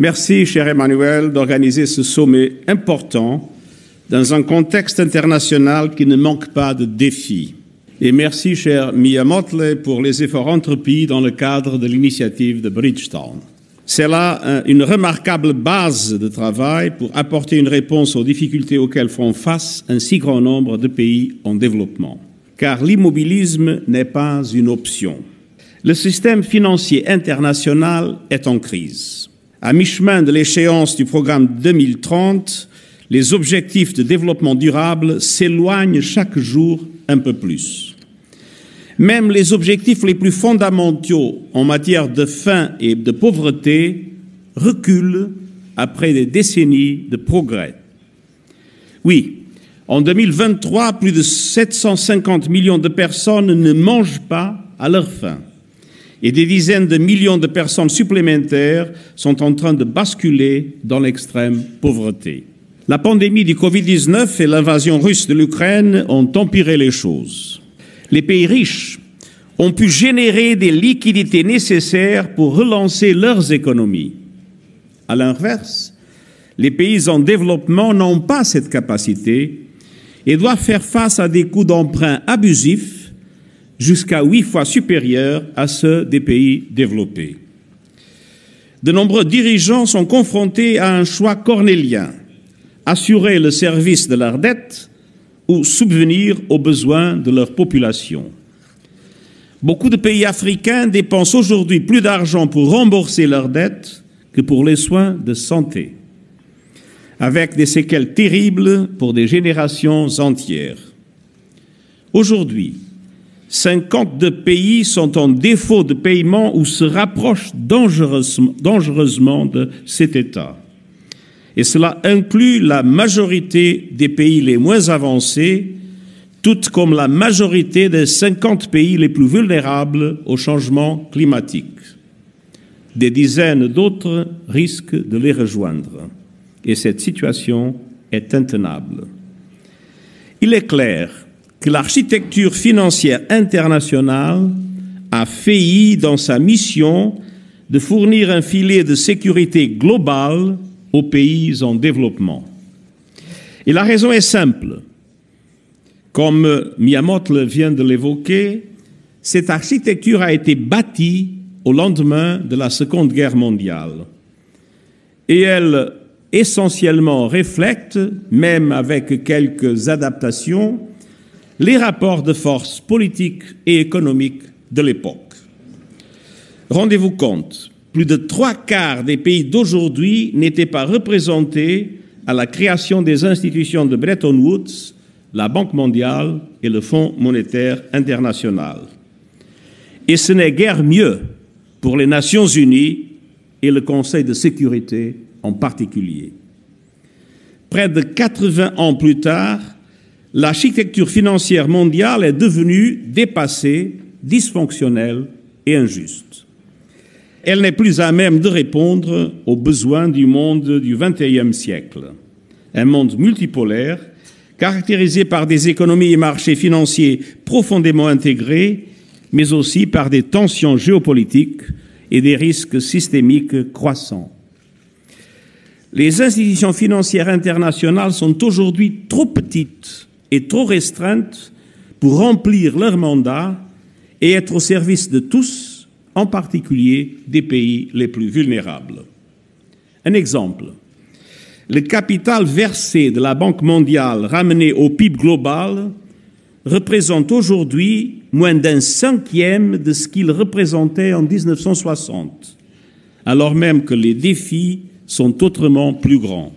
Merci, cher Emmanuel, d'organiser ce sommet important dans un contexte international qui ne manque pas de défis. Et merci, cher Mia Motley, pour les efforts entrepris dans le cadre de l'initiative de Bridgetown. C'est là une remarquable base de travail pour apporter une réponse aux difficultés auxquelles font face un si grand nombre de pays en développement. Car l'immobilisme n'est pas une option. Le système financier international est en crise. À mi-chemin de l'échéance du programme 2030, les objectifs de développement durable s'éloignent chaque jour un peu plus. Même les objectifs les plus fondamentaux en matière de faim et de pauvreté reculent après des décennies de progrès. Oui, en 2023, plus de 750 millions de personnes ne mangent pas à leur faim et des dizaines de millions de personnes supplémentaires sont en train de basculer dans l'extrême pauvreté. La pandémie du Covid-19 et l'invasion russe de l'Ukraine ont empiré les choses. Les pays riches ont pu générer des liquidités nécessaires pour relancer leurs économies. À l'inverse, les pays en développement n'ont pas cette capacité et doivent faire face à des coûts d'emprunt abusifs jusqu'à huit fois supérieurs à ceux des pays développés. De nombreux dirigeants sont confrontés à un choix cornélien, assurer le service de leurs dettes ou subvenir aux besoins de leur population. Beaucoup de pays africains dépensent aujourd'hui plus d'argent pour rembourser leurs dettes que pour les soins de santé, avec des séquelles terribles pour des générations entières. Aujourd'hui, 52 pays sont en défaut de paiement ou se rapprochent dangereusement, de cet état. Et cela inclut la majorité des pays les moins avancés, tout comme la majorité des 50 pays les plus vulnérables au changement climatique. Des dizaines d'autres risquent de les rejoindre. Et cette situation est intenable. Il est clair que l'architecture financière internationale a failli dans sa mission de fournir un filet de sécurité globale aux pays en développement. Et la raison est simple. Comme Miyamoto vient de l'évoquer, cette architecture a été bâtie au lendemain de la Seconde Guerre mondiale. Et elle essentiellement reflète, même avec quelques adaptations, les rapports de force politiques et économiques de l'époque. Rendez-vous compte, plus de trois quarts des pays d'aujourd'hui n'étaient pas représentés à la création des institutions de Bretton Woods, la Banque mondiale et le Fonds monétaire international. Et ce n'est guère mieux pour les Nations unies et le Conseil de sécurité en particulier. Près de 80 ans plus tard, l'architecture financière mondiale est devenue dépassée, dysfonctionnelle et injuste. Elle n'est plus à même de répondre aux besoins du monde du XXIe siècle. Un monde multipolaire, caractérisé par des économies et marchés financiers profondément intégrés, mais aussi par des tensions géopolitiques et des risques systémiques croissants. Les institutions financières internationales sont aujourd'hui trop petites et trop restreintes pour remplir leur mandat et être au service de tous, en particulier des pays les plus vulnérables. Un exemple. Le capital versé de la Banque mondiale ramené au PIB global représente aujourd'hui moins d'un cinquième de ce qu'il représentait en 1960, alors même que les défis sont autrement plus grands.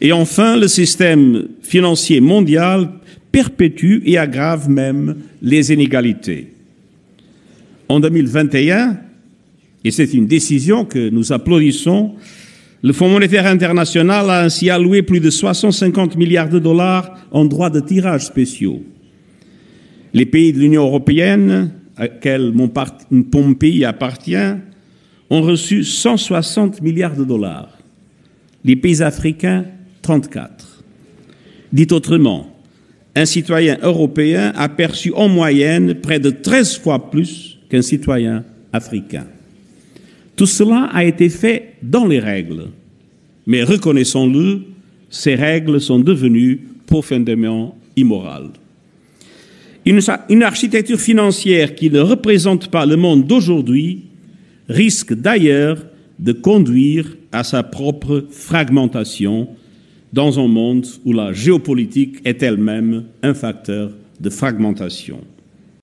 Et enfin, le système financier mondial perpétue et aggrave même les inégalités. En 2021, et c'est une décision que nous applaudissons, le Fonds monétaire international a ainsi alloué plus de 650 milliards de dollars en droits de tirage spéciaux. Les pays de l'Union européenne, auxquels mon, mon pays appartient, ont reçu 160 milliards de dollars. Les pays africains, 34. Dit autrement, un citoyen européen a perçu en moyenne près de 13 fois plus qu'un citoyen africain. Tout cela a été fait dans les règles. Mais reconnaissons-le, ces règles sont devenues profondément immorales. Une, une, architecture financière qui ne représente pas le monde d'aujourd'hui risque d'ailleurs de conduire à sa propre fragmentation dans un monde où la géopolitique est elle-même un facteur de fragmentation.